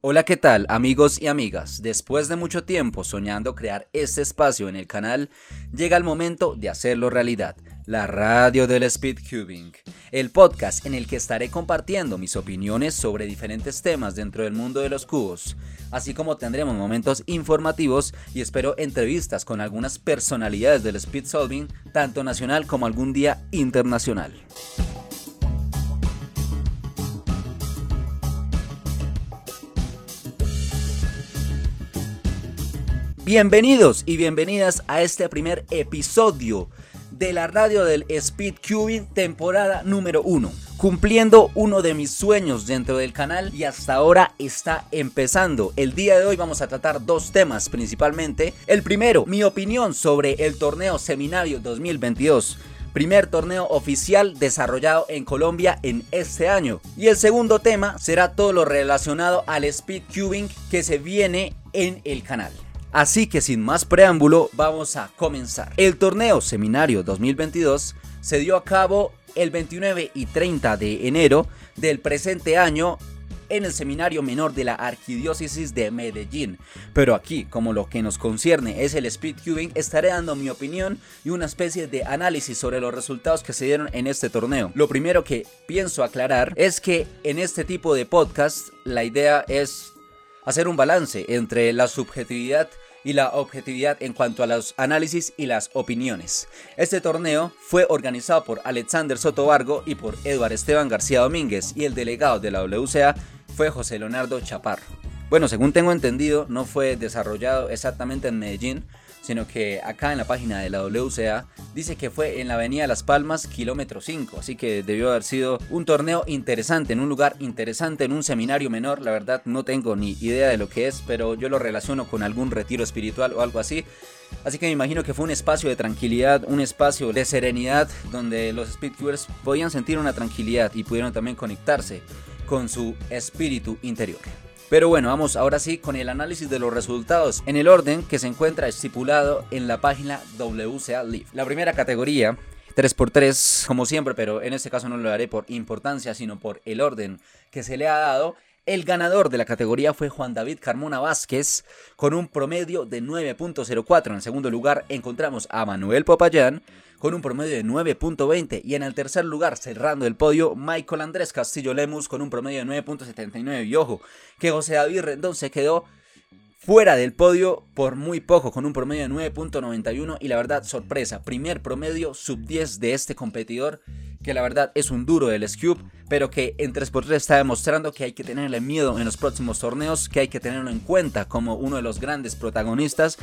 Hola, ¿qué tal amigos y amigas? Después de mucho tiempo soñando crear este espacio en el canal, llega el momento de hacerlo realidad. La radio del Speedcubing, el podcast en el que estaré compartiendo mis opiniones sobre diferentes temas dentro del mundo de los cubos, así como tendremos momentos informativos y espero entrevistas con algunas personalidades del speed solving, tanto nacional como algún día internacional. Bienvenidos y bienvenidas a este primer episodio de la radio del Speed Cubing temporada número 1. Cumpliendo uno de mis sueños dentro del canal y hasta ahora está empezando. El día de hoy vamos a tratar dos temas principalmente. El primero, mi opinión sobre el torneo Seminario 2022 primer torneo oficial desarrollado en Colombia en este año. Y el segundo tema será todo lo relacionado al speed cubing que se viene en el canal. Así que sin más preámbulo, vamos a comenzar. El torneo Seminario 2022 se dio a cabo el 29 y 30 de enero del presente año en el seminario menor de la Arquidiócesis de Medellín. Pero aquí, como lo que nos concierne es el speedcubing, estaré dando mi opinión y una especie de análisis sobre los resultados que se dieron en este torneo. Lo primero que pienso aclarar es que en este tipo de podcast la idea es hacer un balance entre la subjetividad y la objetividad en cuanto a los análisis y las opiniones. Este torneo fue organizado por Alexander Sotobargo y por Eduard Esteban García Domínguez y el delegado de la WCA fue José Leonardo Chaparro. Bueno, según tengo entendido, no fue desarrollado exactamente en Medellín, sino que acá en la página de la WCA dice que fue en la avenida Las Palmas, kilómetro 5, así que debió haber sido un torneo interesante, en un lugar interesante, en un seminario menor, la verdad no tengo ni idea de lo que es, pero yo lo relaciono con algún retiro espiritual o algo así. Así que me imagino que fue un espacio de tranquilidad, un espacio de serenidad donde los speedcubers podían sentir una tranquilidad y pudieron también conectarse con su espíritu interior. Pero bueno, vamos ahora sí con el análisis de los resultados en el orden que se encuentra estipulado en la página WCA Live. La primera categoría 3x3, como siempre, pero en este caso no lo haré por importancia, sino por el orden que se le ha dado. El ganador de la categoría fue Juan David Carmona Vázquez con un promedio de 9.04. En segundo lugar encontramos a Manuel Popayán con un promedio de 9.20 y en el tercer lugar cerrando el podio Michael Andrés Castillo Lemus con un promedio de 9.79 y ojo que José David Rendón se quedó fuera del podio por muy poco, con un promedio de 9.91 y la verdad, sorpresa, primer promedio sub 10 de este competidor, que la verdad es un duro del Scube, pero que en 3x3 está demostrando que hay que tenerle miedo en los próximos torneos, que hay que tenerlo en cuenta como uno de los grandes protagonistas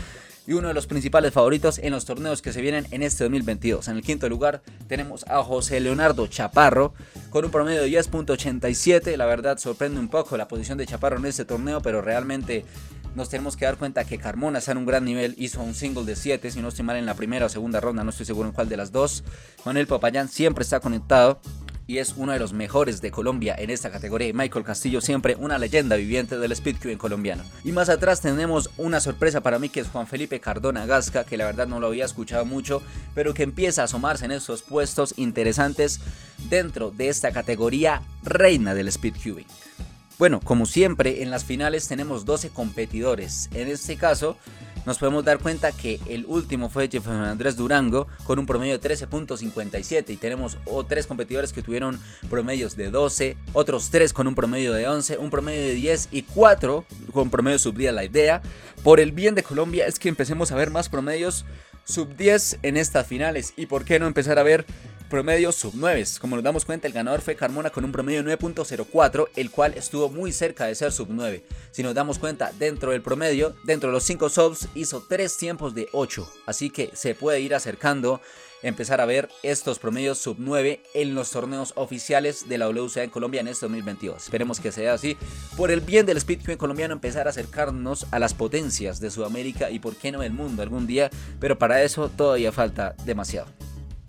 y uno de los principales favoritos en los torneos que se vienen en este 2022. En el quinto lugar tenemos a José Leonardo Chaparro con un promedio de 10.87. La verdad sorprende un poco la posición de Chaparro en este torneo, pero realmente nos tenemos que dar cuenta que Carmona está en un gran nivel, hizo un single de 7, si no estoy mal en la primera o segunda ronda, no estoy seguro en cuál de las dos. Manuel Popayán siempre está conectado y es uno de los mejores de Colombia en esta categoría. Michael Castillo siempre una leyenda viviente del en colombiano. Y más atrás tenemos una sorpresa para mí que es Juan Felipe Cardona Gasca, que la verdad no lo había escuchado mucho, pero que empieza a asomarse en estos puestos interesantes dentro de esta categoría reina del speedcubing. Bueno, como siempre, en las finales tenemos 12 competidores. En este caso, nos podemos dar cuenta que el último fue Jefferson Andrés Durango con un promedio de 13.57 y tenemos o tres competidores que tuvieron promedios de 12, otros tres con un promedio de 11, un promedio de 10 y 4 con promedio sub 10. La idea, por el bien de Colombia, es que empecemos a ver más promedios sub 10 en estas finales y por qué no empezar a ver promedio sub 9. Como nos damos cuenta, el ganador fue Carmona con un promedio de 9.04, el cual estuvo muy cerca de ser sub 9. Si nos damos cuenta, dentro del promedio, dentro de los 5 subs, hizo 3 tiempos de 8. Así que se puede ir acercando, empezar a ver estos promedios sub 9 en los torneos oficiales de la WCA en Colombia en este 2022. Esperemos que sea así. Por el bien del speedcube colombiano, empezar a acercarnos a las potencias de Sudamérica y por qué no del mundo algún día. Pero para eso todavía falta demasiado.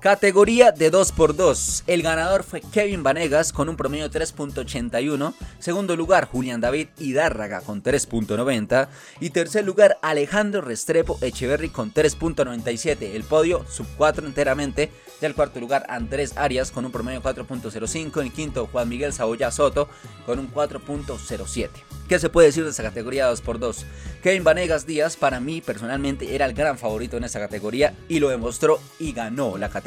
Categoría de 2x2. El ganador fue Kevin Vanegas con un promedio de 3.81. Segundo lugar, Julián David Hidárraga con 3.90. Y tercer lugar, Alejandro Restrepo Echeverry con 3.97. El podio sub 4 enteramente. Y el cuarto lugar, Andrés Arias con un promedio de 4.05. En quinto, Juan Miguel Saboya Soto con un 4.07. ¿Qué se puede decir de esta categoría 2x2? Kevin Vanegas Díaz para mí personalmente era el gran favorito en esta categoría y lo demostró y ganó la categoría.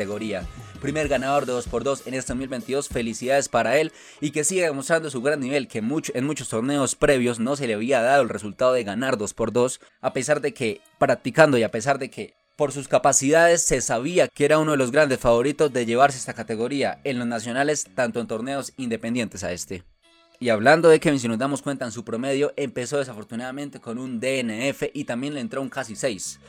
Primer ganador de 2x2 en este 2022, felicidades para él y que siga demostrando su gran nivel que en muchos torneos previos no se le había dado el resultado de ganar 2x2 a pesar de que practicando y a pesar de que por sus capacidades se sabía que era uno de los grandes favoritos de llevarse esta categoría en los nacionales tanto en torneos independientes a este. Y hablando de Kevin, si nos damos cuenta en su promedio, empezó desafortunadamente con un DNF y también le entró un casi 6.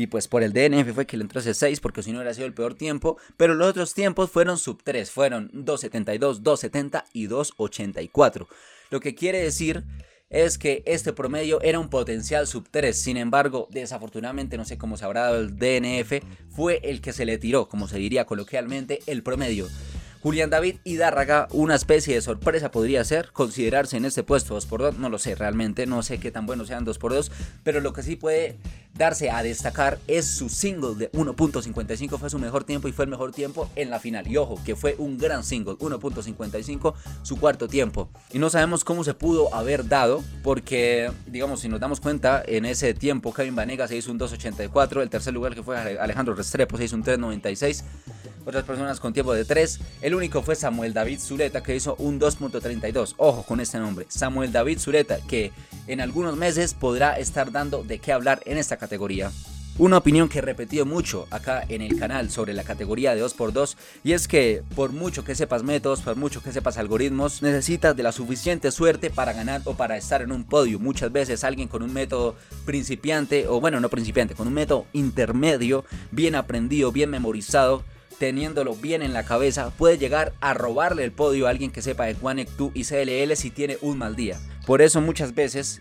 Y pues por el DNF fue que le entró ese 6 porque si no hubiera sido el peor tiempo. Pero los otros tiempos fueron sub 3, fueron 2.72, 2.70 y 2.84. Lo que quiere decir es que este promedio era un potencial sub 3. Sin embargo, desafortunadamente, no sé cómo se habrá dado el DNF, fue el que se le tiró, como se diría coloquialmente, el promedio. Julián David Hidárraga, una especie de sorpresa podría ser considerarse en este puesto 2x2, no lo sé realmente, no sé qué tan buenos sean 2x2, pero lo que sí puede darse a destacar es su single de 1.55, fue su mejor tiempo y fue el mejor tiempo en la final. Y ojo, que fue un gran single, 1.55, su cuarto tiempo. Y no sabemos cómo se pudo haber dado, porque, digamos, si nos damos cuenta, en ese tiempo Kevin Vanega se hizo un 2.84, el tercer lugar que fue Alejandro Restrepo se hizo un 3.96 otras personas con tiempo de 3. El único fue Samuel David Zuleta que hizo un 2.32. Ojo con este nombre, Samuel David Zuleta, que en algunos meses podrá estar dando de qué hablar en esta categoría. Una opinión que he repetido mucho acá en el canal sobre la categoría de 2x2 y es que por mucho que sepas métodos, por mucho que sepas algoritmos, necesitas de la suficiente suerte para ganar o para estar en un podio. Muchas veces alguien con un método principiante o bueno, no principiante, con un método intermedio, bien aprendido, bien memorizado, teniéndolo bien en la cabeza, puede llegar a robarle el podio a alguien que sepa de 2 y CLL si tiene un mal día. Por eso muchas veces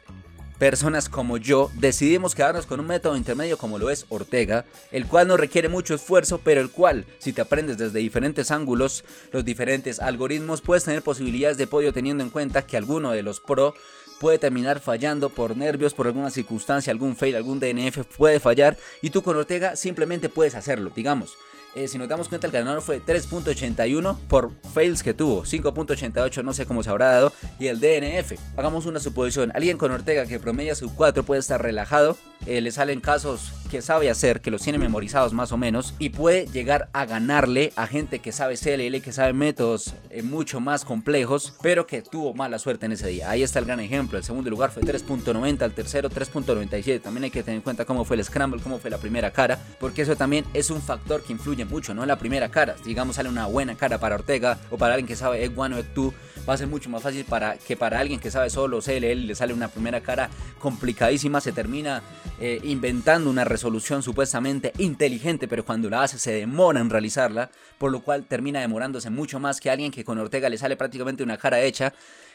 personas como yo decidimos quedarnos con un método intermedio como lo es Ortega, el cual no requiere mucho esfuerzo, pero el cual, si te aprendes desde diferentes ángulos, los diferentes algoritmos, puedes tener posibilidades de podio teniendo en cuenta que alguno de los pro puede terminar fallando por nervios, por alguna circunstancia, algún fail, algún DNF puede fallar y tú con Ortega simplemente puedes hacerlo, digamos. Eh, si nos damos cuenta, el ganador fue 3.81 por fails que tuvo. 5.88 no sé cómo se habrá dado. Y el DNF. Hagamos una suposición. Alguien con Ortega que promedia su 4 puede estar relajado. Eh, le salen casos que sabe hacer, que los tiene memorizados más o menos. Y puede llegar a ganarle a gente que sabe CLL, que sabe métodos eh, mucho más complejos. Pero que tuvo mala suerte en ese día. Ahí está el gran ejemplo. El segundo lugar fue 3.90. El tercero 3.97. También hay que tener en cuenta cómo fue el scramble, cómo fue la primera cara. Porque eso también es un factor que influye mucho, no la primera cara. Digamos, sale una buena cara para Ortega o para alguien que sabe Egg 1 o Egg 2, va a ser mucho más fácil para que para alguien que sabe solo CLL le sale una primera cara complicadísima, se termina eh, inventando una resolución supuestamente inteligente, pero cuando la hace se demora en realizarla, por lo cual termina demorándose mucho más que alguien que con Ortega le sale prácticamente una cara hecha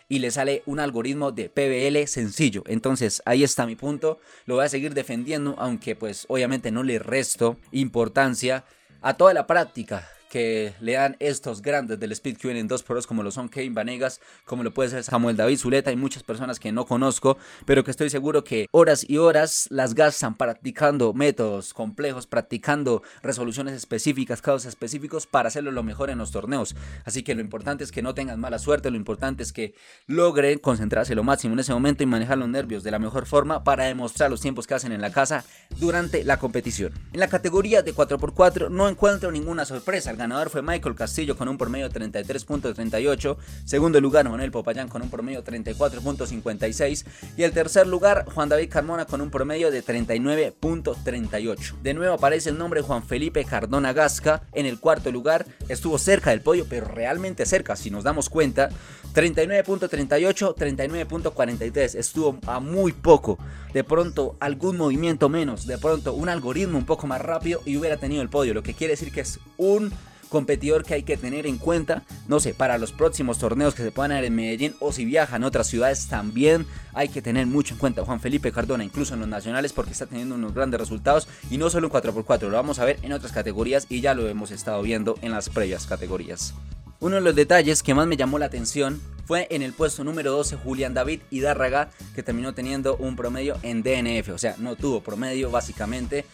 y le sale un algoritmo de PBL sencillo. Entonces ahí está mi punto. Lo voy a seguir defendiendo, aunque pues obviamente no le resto importancia a toda la práctica que le dan estos grandes del Speed en 2x2 como lo son Kevin Vanegas, como lo puede ser Samuel David Zuleta y muchas personas que no conozco, pero que estoy seguro que horas y horas las gastan practicando métodos complejos, practicando resoluciones específicas, casos específicos para hacerlo lo mejor en los torneos. Así que lo importante es que no tengan mala suerte, lo importante es que logren concentrarse lo máximo en ese momento y manejar los nervios de la mejor forma para demostrar los tiempos que hacen en la casa durante la competición. En la categoría de 4x4 no encuentro ninguna sorpresa ganador fue Michael Castillo con un promedio de 33.38. Segundo lugar, Manuel Popayán con un promedio de 34.56. Y el tercer lugar, Juan David Carmona con un promedio de 39.38. De nuevo aparece el nombre Juan Felipe Cardona Gasca en el cuarto lugar. Estuvo cerca del podio, pero realmente cerca, si nos damos cuenta. 39.38, 39.43. Estuvo a muy poco. De pronto algún movimiento menos. De pronto un algoritmo un poco más rápido y hubiera tenido el podio. Lo que quiere decir que es un competidor que hay que tener en cuenta, no sé, para los próximos torneos que se puedan dar en Medellín o si viajan a otras ciudades también hay que tener mucho en cuenta Juan Felipe Cardona, incluso en los nacionales porque está teniendo unos grandes resultados y no solo en 4x4, lo vamos a ver en otras categorías y ya lo hemos estado viendo en las previas categorías. Uno de los detalles que más me llamó la atención fue en el puesto número 12 Julián David Hidárraga, que terminó teniendo un promedio en DNF, o sea, no tuvo promedio básicamente.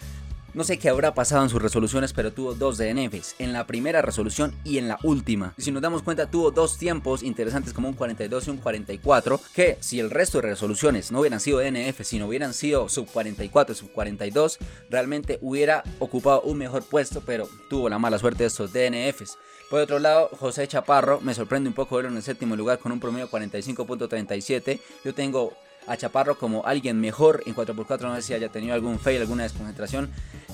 No sé qué habrá pasado en sus resoluciones, pero tuvo dos DNFs, en la primera resolución y en la última. Y si nos damos cuenta, tuvo dos tiempos interesantes como un 42 y un 44, que si el resto de resoluciones no hubieran sido DNF, sino hubieran sido sub 44 y sub 42, realmente hubiera ocupado un mejor puesto, pero tuvo la mala suerte de estos DNFs. Por otro lado, José Chaparro me sorprende un poco verlo en el séptimo lugar con un promedio 45.37. Yo tengo a Chaparro como alguien mejor en 4x4, no sé si haya tenido algún fail, alguna desconcentración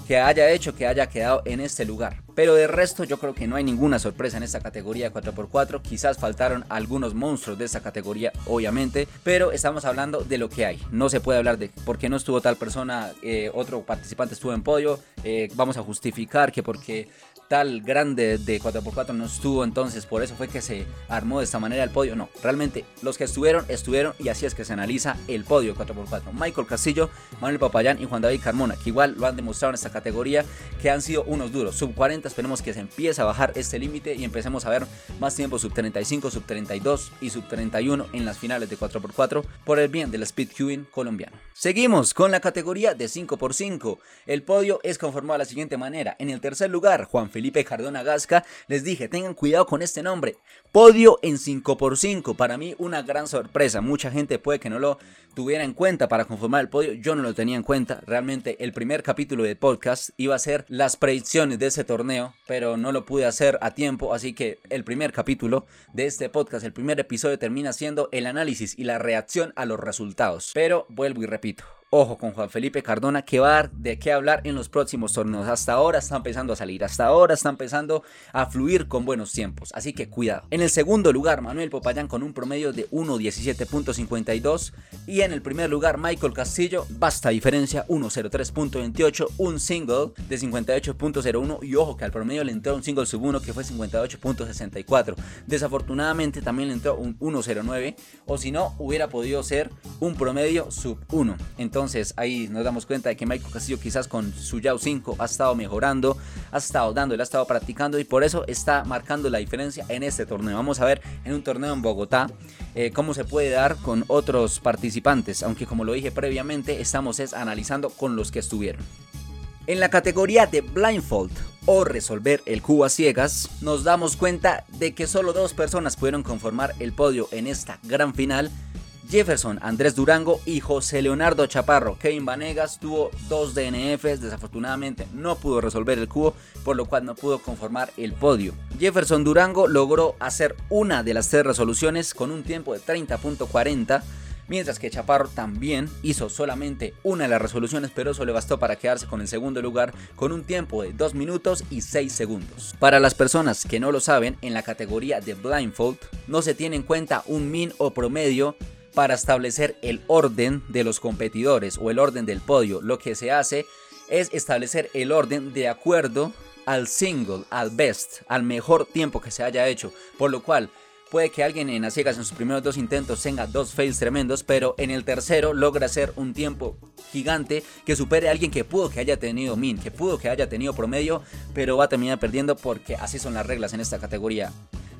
que haya hecho que haya quedado en este lugar. Pero de resto yo creo que no hay ninguna sorpresa en esta categoría 4x4. Quizás faltaron algunos monstruos de esta categoría, obviamente. Pero estamos hablando de lo que hay. No se puede hablar de por qué no estuvo tal persona, eh, otro participante estuvo en podio. Eh, vamos a justificar que porque tal grande de 4x4 no estuvo, entonces por eso fue que se armó de esta manera el podio. No, realmente los que estuvieron, estuvieron y así es que se analiza el podio 4x4. Michael Castillo, Manuel Papayán y Juan David Carmona, que igual lo han demostrado en esta categoría, que han sido unos duros. Sub 40, esperemos que se empiece a bajar este límite y empecemos a ver más tiempo sub 35, sub 32 y sub 31 en las finales de 4x4 por el bien del speed queuing colombiano. Seguimos con la categoría de 5x5. El podio es conformado de la siguiente manera. En el tercer lugar, Juan Felipe Cardona Gasca. Les dije, tengan cuidado con este nombre. Podio en 5x5. Para mí una gran sorpresa. Mucha gente puede que no lo tuviera en cuenta para conformar el podio. Yo no lo tenía en cuenta. Realmente el primer capítulo de podcast iba a ser las predicciones de ese torneo, pero no lo pude hacer a tiempo. Así que el primer capítulo de este podcast, el primer episodio termina siendo el análisis y la reacción a los resultados. Pero vuelvo y repito. Ojo con Juan Felipe Cardona, que va a dar de qué hablar en los próximos torneos. Hasta ahora está empezando a salir, hasta ahora está empezando a fluir con buenos tiempos. Así que cuidado. En el segundo lugar, Manuel Popayán con un promedio de 1.17.52. Y en el primer lugar, Michael Castillo, basta diferencia, 1.03.28. Un single de 58.01. Y ojo que al promedio le entró un single sub 1 que fue 58.64. Desafortunadamente también le entró un 1.09. O si no, hubiera podido ser un promedio sub 1. Entonces, entonces ahí nos damos cuenta de que Michael Castillo quizás con su Yao 5 ha estado mejorando, ha estado dándole, ha estado practicando y por eso está marcando la diferencia en este torneo. Vamos a ver en un torneo en Bogotá eh, cómo se puede dar con otros participantes, aunque como lo dije previamente estamos es analizando con los que estuvieron. En la categoría de blindfold o resolver el cubo a ciegas, nos damos cuenta de que solo dos personas pudieron conformar el podio en esta gran final Jefferson, Andrés Durango y José Leonardo Chaparro. Kevin Vanegas tuvo dos DNFs, desafortunadamente no pudo resolver el cubo, por lo cual no pudo conformar el podio. Jefferson Durango logró hacer una de las tres resoluciones con un tiempo de 30.40 mientras que Chaparro también hizo solamente una de las resoluciones, pero eso le bastó para quedarse con el segundo lugar con un tiempo de 2 minutos y 6 segundos. Para las personas que no lo saben, en la categoría de blindfold no se tiene en cuenta un min o promedio para establecer el orden de los competidores o el orden del podio. Lo que se hace es establecer el orden de acuerdo al single, al best, al mejor tiempo que se haya hecho. Por lo cual, puede que alguien en las ciegas en sus primeros dos intentos tenga dos fails tremendos, pero en el tercero logra hacer un tiempo gigante que supere a alguien que pudo que haya tenido min, que pudo que haya tenido promedio, pero va a terminar perdiendo porque así son las reglas en esta categoría.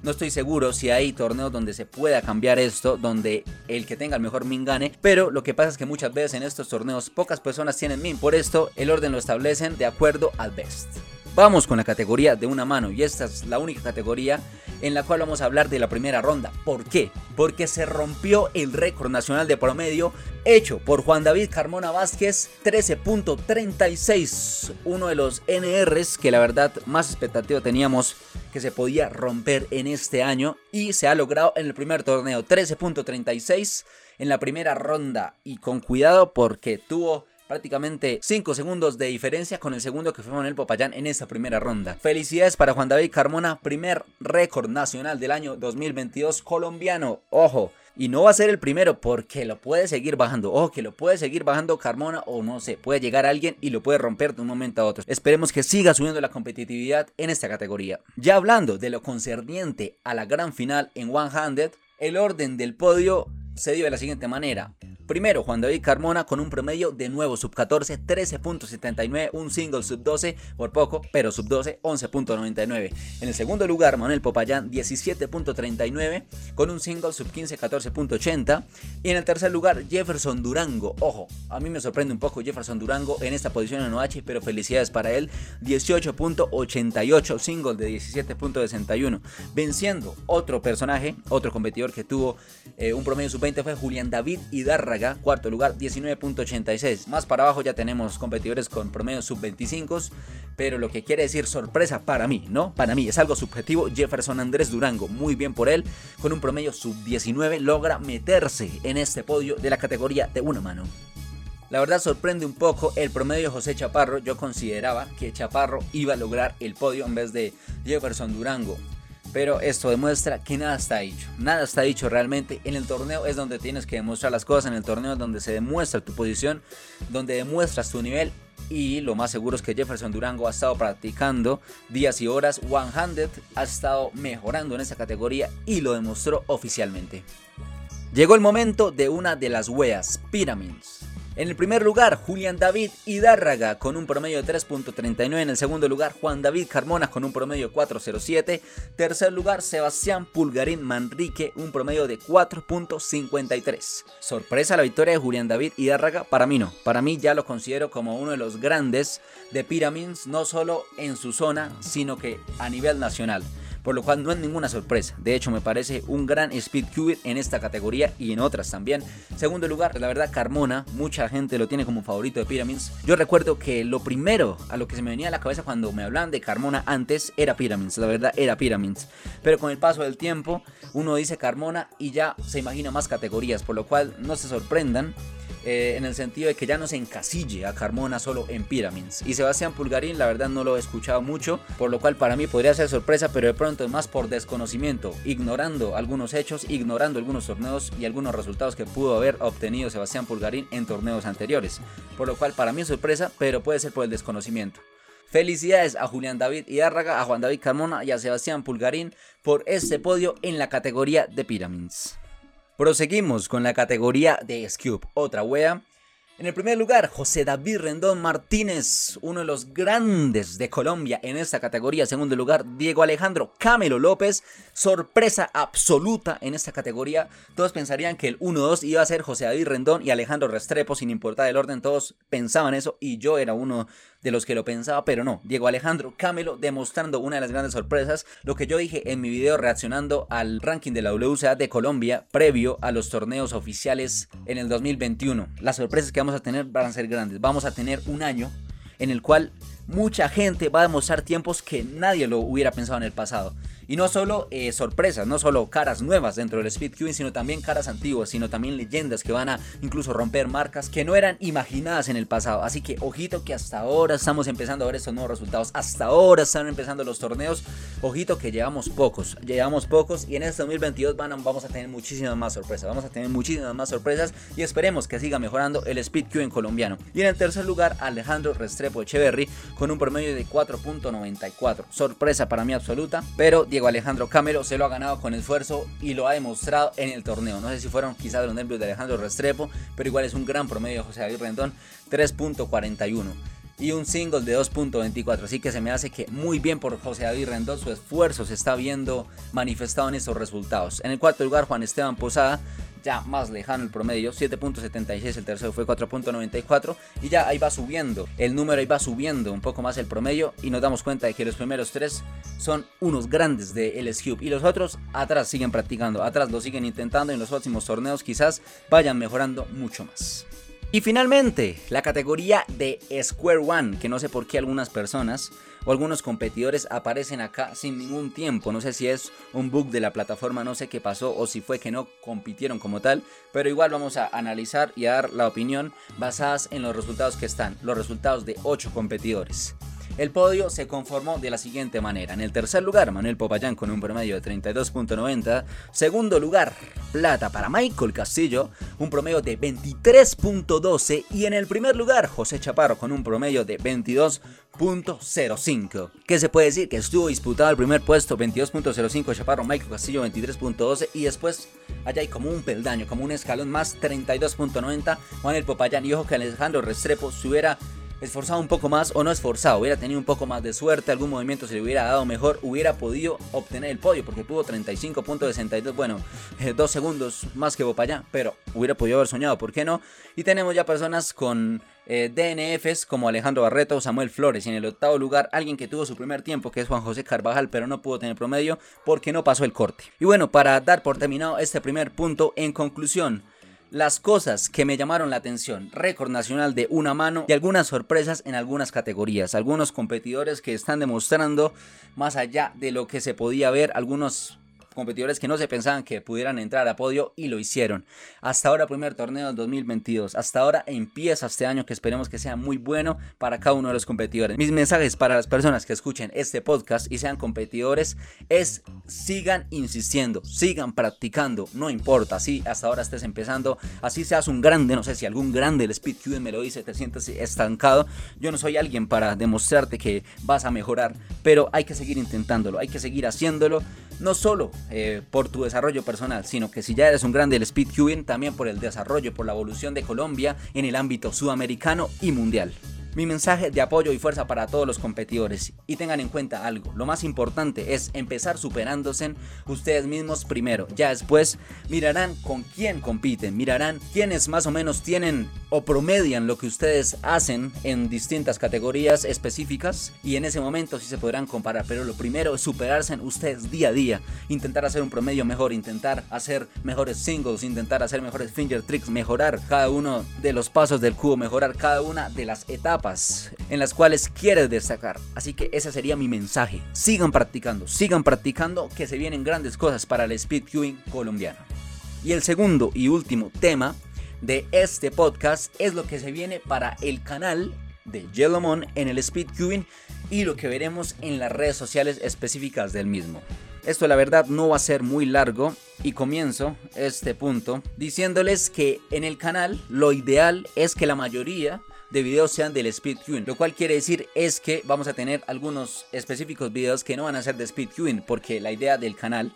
No estoy seguro si hay torneos donde se pueda cambiar esto, donde el que tenga el mejor min gane, pero lo que pasa es que muchas veces en estos torneos pocas personas tienen min, por esto el orden lo establecen de acuerdo al best. Vamos con la categoría de una mano y esta es la única categoría en la cual vamos a hablar de la primera ronda. ¿Por qué? Porque se rompió el récord nacional de promedio hecho por Juan David Carmona Vázquez, 13.36, uno de los NRs que la verdad más expectativa teníamos que se podía romper en este año y se ha logrado en el primer torneo, 13.36 en la primera ronda y con cuidado porque tuvo prácticamente 5 segundos de diferencia con el segundo que fue Manuel Popayán en esa primera ronda. Felicidades para Juan David Carmona, primer récord nacional del año 2022 colombiano. Ojo, Y no va a ser el primero porque lo puede seguir bajando. O que lo puede seguir bajando Carmona o no sé, puede llegar alguien y lo puede romper de un momento a otro. Esperemos que siga subiendo la competitividad en esta categoría. Ya hablando de lo concerniente a la gran final en One Handed, el orden del podio se dio de la siguiente manera. Primero, Juan David Carmona con un promedio de nuevo sub 14, 13.79, un single sub 12 por poco, pero sub 12, 11.99. En el segundo lugar, Manuel Popayán, 17.39 con un single sub 15, 14.80. Y en el tercer lugar, Jefferson Durango. Ojo, a mí me sorprende un poco Jefferson Durango en esta posición en OH, pero felicidades para él. 18.88, single de 17.61. Venciendo otro personaje, otro competidor que tuvo eh, un promedio sub 20 fue Julián David Hidarra cuarto lugar, 19.86. Más para abajo ya tenemos competidores con promedio sub-25, pero lo que quiere decir sorpresa para mí, ¿no? Para mí es algo subjetivo. Jefferson Andrés Durango, muy bien por él, con un promedio sub-19 logra meterse en este podio de la categoría de una mano. La verdad sorprende un poco el promedio de José Chaparro. Yo consideraba que Chaparro iba a lograr el podio en vez de Jefferson Durango. Pero esto demuestra que nada está dicho. Nada está dicho realmente. En el torneo es donde tienes que demostrar las cosas. En el torneo es donde se demuestra tu posición. Donde demuestras tu nivel. Y lo más seguro es que Jefferson Durango ha estado practicando días y horas. One Handed ha estado mejorando en esa categoría. Y lo demostró oficialmente. Llegó el momento de una de las weas, Pyramids. En el primer lugar, Julián David Hidárraga con un promedio de 3.39. En el segundo lugar, Juan David Carmona con un promedio de 4.07. Tercer lugar, Sebastián Pulgarín Manrique, un promedio de 4.53. Sorpresa la victoria de Julián David Hidárraga. Para mí no. Para mí ya lo considero como uno de los grandes de Pyramids, no solo en su zona, sino que a nivel nacional por lo cual no es ninguna sorpresa. De hecho, me parece un gran speed cubit en esta categoría y en otras también. Segundo lugar, la verdad, Carmona, mucha gente lo tiene como favorito de Pyramids. Yo recuerdo que lo primero a lo que se me venía a la cabeza cuando me hablaban de Carmona antes era Pyramids, la verdad era Pyramids. Pero con el paso del tiempo, uno dice Carmona y ya se imagina más categorías, por lo cual no se sorprendan eh, en el sentido de que ya no se encasille a Carmona solo en Pyramids. Y Sebastián Pulgarín, la verdad no lo he escuchado mucho, por lo cual para mí podría ser sorpresa, pero de pronto más por desconocimiento, ignorando algunos hechos, ignorando algunos torneos y algunos resultados que pudo haber obtenido Sebastián Pulgarín en torneos anteriores. Por lo cual para mí es sorpresa, pero puede ser por el desconocimiento. Felicidades a Julián David Hidárraga, a Juan David Carmona y a Sebastián Pulgarín por este podio en la categoría de Pyramids. Proseguimos con la categoría de Scoop, otra wea. En el primer lugar, José David Rendón Martínez, uno de los grandes de Colombia en esta categoría. Segundo lugar, Diego Alejandro Camelo López, sorpresa absoluta en esta categoría. Todos pensarían que el 1-2 iba a ser José David Rendón y Alejandro Restrepo, sin importar el orden. Todos pensaban eso y yo era uno de los que lo pensaba, pero no. Diego Alejandro Camelo demostrando una de las grandes sorpresas, lo que yo dije en mi video reaccionando al ranking de la WCA de Colombia previo a los torneos oficiales en el 2021. Las sorpresas que vamos a tener van a ser grandes. Vamos a tener un año en el cual mucha gente va a demostrar tiempos que nadie lo hubiera pensado en el pasado. Y no solo eh, sorpresas, no solo caras nuevas dentro del Speed Queuing, sino también caras antiguas, sino también leyendas que van a incluso romper marcas que no eran imaginadas en el pasado. Así que ojito que hasta ahora estamos empezando a ver estos nuevos resultados. Hasta ahora están empezando los torneos. Ojito que llevamos pocos, llevamos pocos y en este 2022 van vamos a tener muchísimas más sorpresas. Vamos a tener muchísimas más sorpresas y esperemos que siga mejorando el Speed Queuing colombiano. Y en el tercer lugar, Alejandro Restrepo Echeverry con un promedio de 4.94. Sorpresa para mí absoluta, pero Diego Alejandro Camero se lo ha ganado con esfuerzo y lo ha demostrado en el torneo. No sé si fueron quizás los nervios de Alejandro Restrepo, pero igual es un gran promedio José David Rendón, 3.41 y un single de 2.24. Así que se me hace que muy bien por José David Rendón. Su esfuerzo se está viendo manifestado en estos resultados. En el cuarto lugar, Juan Esteban Posada ya más lejano el promedio, 7.76, el tercero fue 4.94 y ya ahí va subiendo, el número ahí va subiendo un poco más el promedio y nos damos cuenta de que los primeros tres son unos grandes de LS Cube y los otros atrás siguen practicando, atrás lo siguen intentando y en los próximos torneos quizás vayan mejorando mucho más. Y finalmente, la categoría de Square One, que no sé por qué algunas personas o algunos competidores aparecen acá sin ningún tiempo. No sé si es un bug de la plataforma, no sé qué pasó o si fue que no compitieron como tal, pero igual vamos a analizar y a dar la opinión basadas en los resultados que están, los resultados de 8 competidores. El podio se conformó de la siguiente manera. En el tercer lugar, Manuel Popayán con un promedio de 32.90. Segundo lugar, plata para Michael Castillo, un promedio de 23.12. Y en el primer lugar, José Chaparro con un promedio de 22.05. ¿Qué se puede decir? Que estuvo disputado el primer puesto, 22.05 Chaparro, Michael Castillo 23.12. Y después allá hay como un peldaño, como un escalón más, 32.90 Manuel Popayán. Y ojo que Alejandro Restrepo se hubiera esforzado un poco más o no esforzado, hubiera tenido un poco más de suerte, algún movimiento se le hubiera dado mejor, hubiera podido obtener el podio porque tuvo 35.62, bueno, eh, dos segundos más que Bopayá, pero hubiera podido haber soñado, ¿por qué no? Y tenemos ya personas con eh, DNFs como Alejandro Barreto, Samuel Flores y en el octavo lugar alguien que tuvo su primer tiempo que es Juan José Carvajal pero no pudo tener promedio porque no pasó el corte. Y bueno, para dar por terminado este primer punto, en conclusión, las cosas que me llamaron la atención, récord nacional de una mano y algunas sorpresas en algunas categorías, algunos competidores que están demostrando más allá de lo que se podía ver, algunos competidores que no se pensaban que pudieran entrar a podio y lo hicieron. Hasta ahora primer torneo del 2022. Hasta ahora empieza este año que esperemos que sea muy bueno para cada uno de los competidores. Mis mensajes para las personas que escuchen este podcast y sean competidores es sigan insistiendo, sigan practicando, no importa si hasta ahora estés empezando, así seas un grande, no sé si algún grande del Speed Cube me lo dice, te sientes estancado. Yo no soy alguien para demostrarte que vas a mejorar, pero hay que seguir intentándolo, hay que seguir haciéndolo no solo eh, por tu desarrollo personal, sino que si ya eres un grande del speed cubing, también por el desarrollo, por la evolución de Colombia en el ámbito sudamericano y mundial. Mi mensaje de apoyo y fuerza para todos los competidores. Y tengan en cuenta algo, lo más importante es empezar superándose ustedes mismos primero. Ya después mirarán con quién compiten, mirarán quiénes más o menos tienen o promedian lo que ustedes hacen en distintas categorías específicas y en ese momento sí se podrán comparar. Pero lo primero es superarse en ustedes día a día, intentar hacer un promedio mejor, intentar hacer mejores singles, intentar hacer mejores finger tricks, mejorar cada uno de los pasos del cubo, mejorar cada una de las etapas en las cuales quieres destacar. Así que ese sería mi mensaje. Sigan practicando, sigan practicando que se vienen grandes cosas para el speed queuing colombiano. Y el segundo y último tema de este podcast es lo que se viene para el canal de Yellowmon en el speed queuing y lo que veremos en las redes sociales específicas del mismo. Esto la verdad no va a ser muy largo y comienzo este punto diciéndoles que en el canal lo ideal es que la mayoría de videos sean del speed queuing. Lo cual quiere decir es que vamos a tener algunos específicos videos que no van a ser de speed queuing porque la idea del canal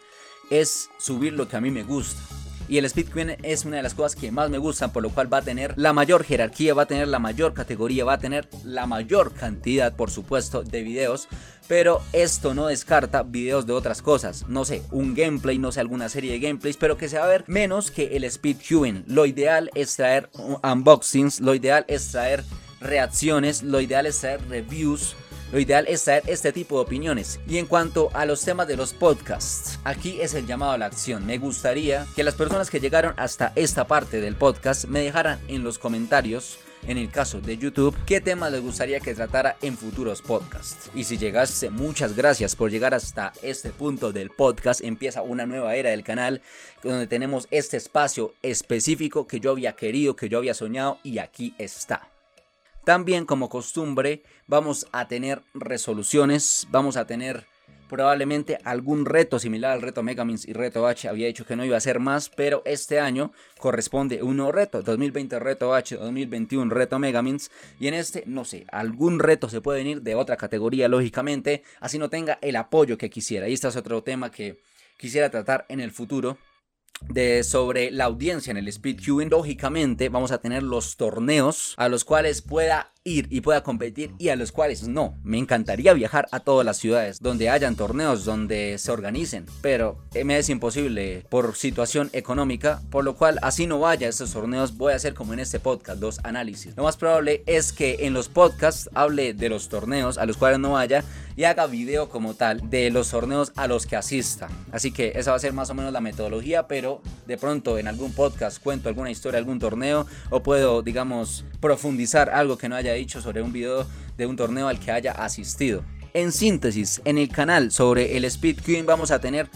es subir lo que a mí me gusta. Y el Speed Queen es una de las cosas que más me gustan, por lo cual va a tener la mayor jerarquía, va a tener la mayor categoría, va a tener la mayor cantidad, por supuesto, de videos. Pero esto no descarta videos de otras cosas. No sé, un gameplay, no sé, alguna serie de gameplays, pero que se va a ver menos que el Speed Queuing. Lo ideal es traer unboxings, lo ideal es traer reacciones, lo ideal es traer reviews lo ideal es traer este tipo de opiniones. Y en cuanto a los temas de los podcasts, aquí es el llamado a la acción. Me gustaría que las personas que llegaron hasta esta parte del podcast me dejaran en los comentarios en el caso de YouTube, qué temas les gustaría que tratara en futuros podcasts. Y si llegaste, muchas gracias por llegar hasta este punto del podcast. Empieza una nueva era del canal donde tenemos este espacio específico que yo había querido, que yo había soñado y aquí está. También como costumbre vamos a tener resoluciones, vamos a tener probablemente algún reto similar al reto Megamins y reto H. Había dicho que no iba a ser más, pero este año corresponde un nuevo reto. 2020 reto H, 2021 reto Megamins. Y en este, no sé, algún reto se puede venir de otra categoría, lógicamente, así no tenga el apoyo que quisiera. Y este es otro tema que quisiera tratar en el futuro de sobre la audiencia en el speed queuing. Lógicamente vamos a tener los torneos a los cuales pueda ir y pueda competir y a los cuales no. Me encantaría viajar a todas las ciudades donde hayan torneos, donde se organicen, pero me es imposible por situación económica, por lo cual así no vaya a estos torneos, voy a hacer como en este podcast, dos análisis. Lo más probable es que en los podcasts hable de los torneos a los cuales no vaya y haga video como tal de los torneos a los que asista. Así que esa va a ser más o menos la metodología, pero de pronto en algún podcast cuento alguna historia, algún torneo o puedo, digamos, profundizar algo que no haya dicho sobre un video de un torneo al que haya asistido. En síntesis, en el canal sobre el Speed Queen vamos a tener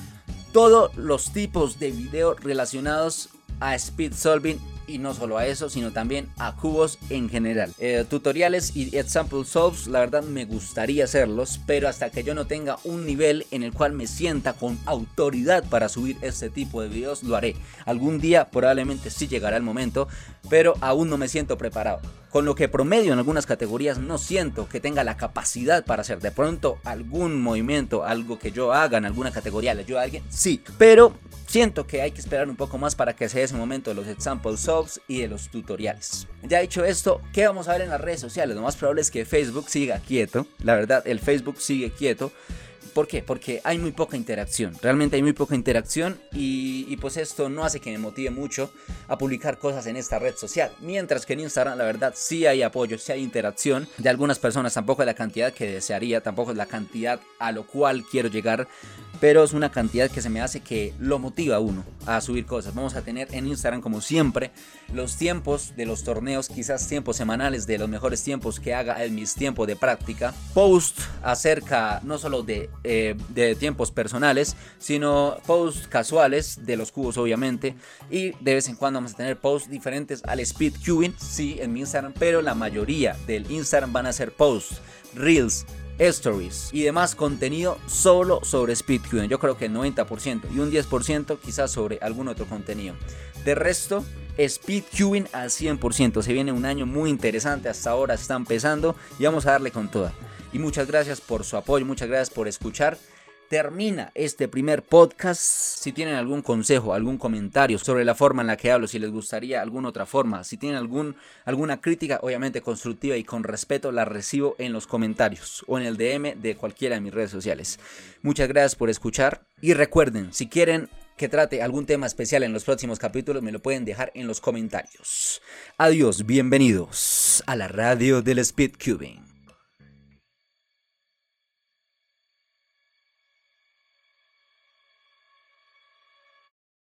todos los tipos de videos relacionados a Speed Solving y no solo a eso, sino también a cubos en general. Eh, tutoriales y example solves, la verdad me gustaría hacerlos, pero hasta que yo no tenga un nivel en el cual me sienta con autoridad para subir este tipo de videos, lo haré. Algún día probablemente sí llegará el momento, pero aún no me siento preparado. Con lo que promedio en algunas categorías no siento que tenga la capacidad para hacer de pronto algún movimiento, algo que yo haga en alguna categoría, le ayuda a alguien, sí, pero siento que hay que esperar un poco más para que sea ese momento de los example solves y de los tutoriales. Ya dicho esto, ¿qué vamos a ver en las redes sociales? Lo más probable es que Facebook siga quieto, la verdad, el Facebook sigue quieto. ¿Por qué? Porque hay muy poca interacción. Realmente hay muy poca interacción y, pues esto no hace que me motive mucho a publicar cosas en esta red social. Mientras que en Instagram la verdad sí hay apoyo, sí hay interacción de algunas personas. Tampoco es la cantidad que desearía, tampoco es la cantidad a lo cual quiero llegar. Pero es una cantidad que se me hace que lo motiva a uno a subir cosas. Vamos a tener en Instagram como siempre los tiempos de los torneos, quizás tiempos semanales de los mejores tiempos que haga en mis tiempos de práctica. Post acerca no solo de eh, de tiempos personales, sino posts casuales de los cubos obviamente. Y de vez en cuando vamos a tener posts diferentes al speed cubing, sí, en mi Instagram, pero la mayoría del Instagram van a ser posts, reels, stories y demás contenido solo sobre speed cubing. Yo creo que el 90% y un 10% quizás sobre algún otro contenido. De resto, speed cubing al 100%. Se viene un año muy interesante, hasta ahora está empezando y vamos a darle con toda y muchas gracias por su apoyo, muchas gracias por escuchar. Termina este primer podcast. Si tienen algún consejo, algún comentario sobre la forma en la que hablo, si les gustaría alguna otra forma, si tienen algún, alguna crítica, obviamente constructiva y con respeto, la recibo en los comentarios o en el DM de cualquiera de mis redes sociales. Muchas gracias por escuchar y recuerden, si quieren que trate algún tema especial en los próximos capítulos, me lo pueden dejar en los comentarios. Adiós, bienvenidos a la radio del Speed Cubing.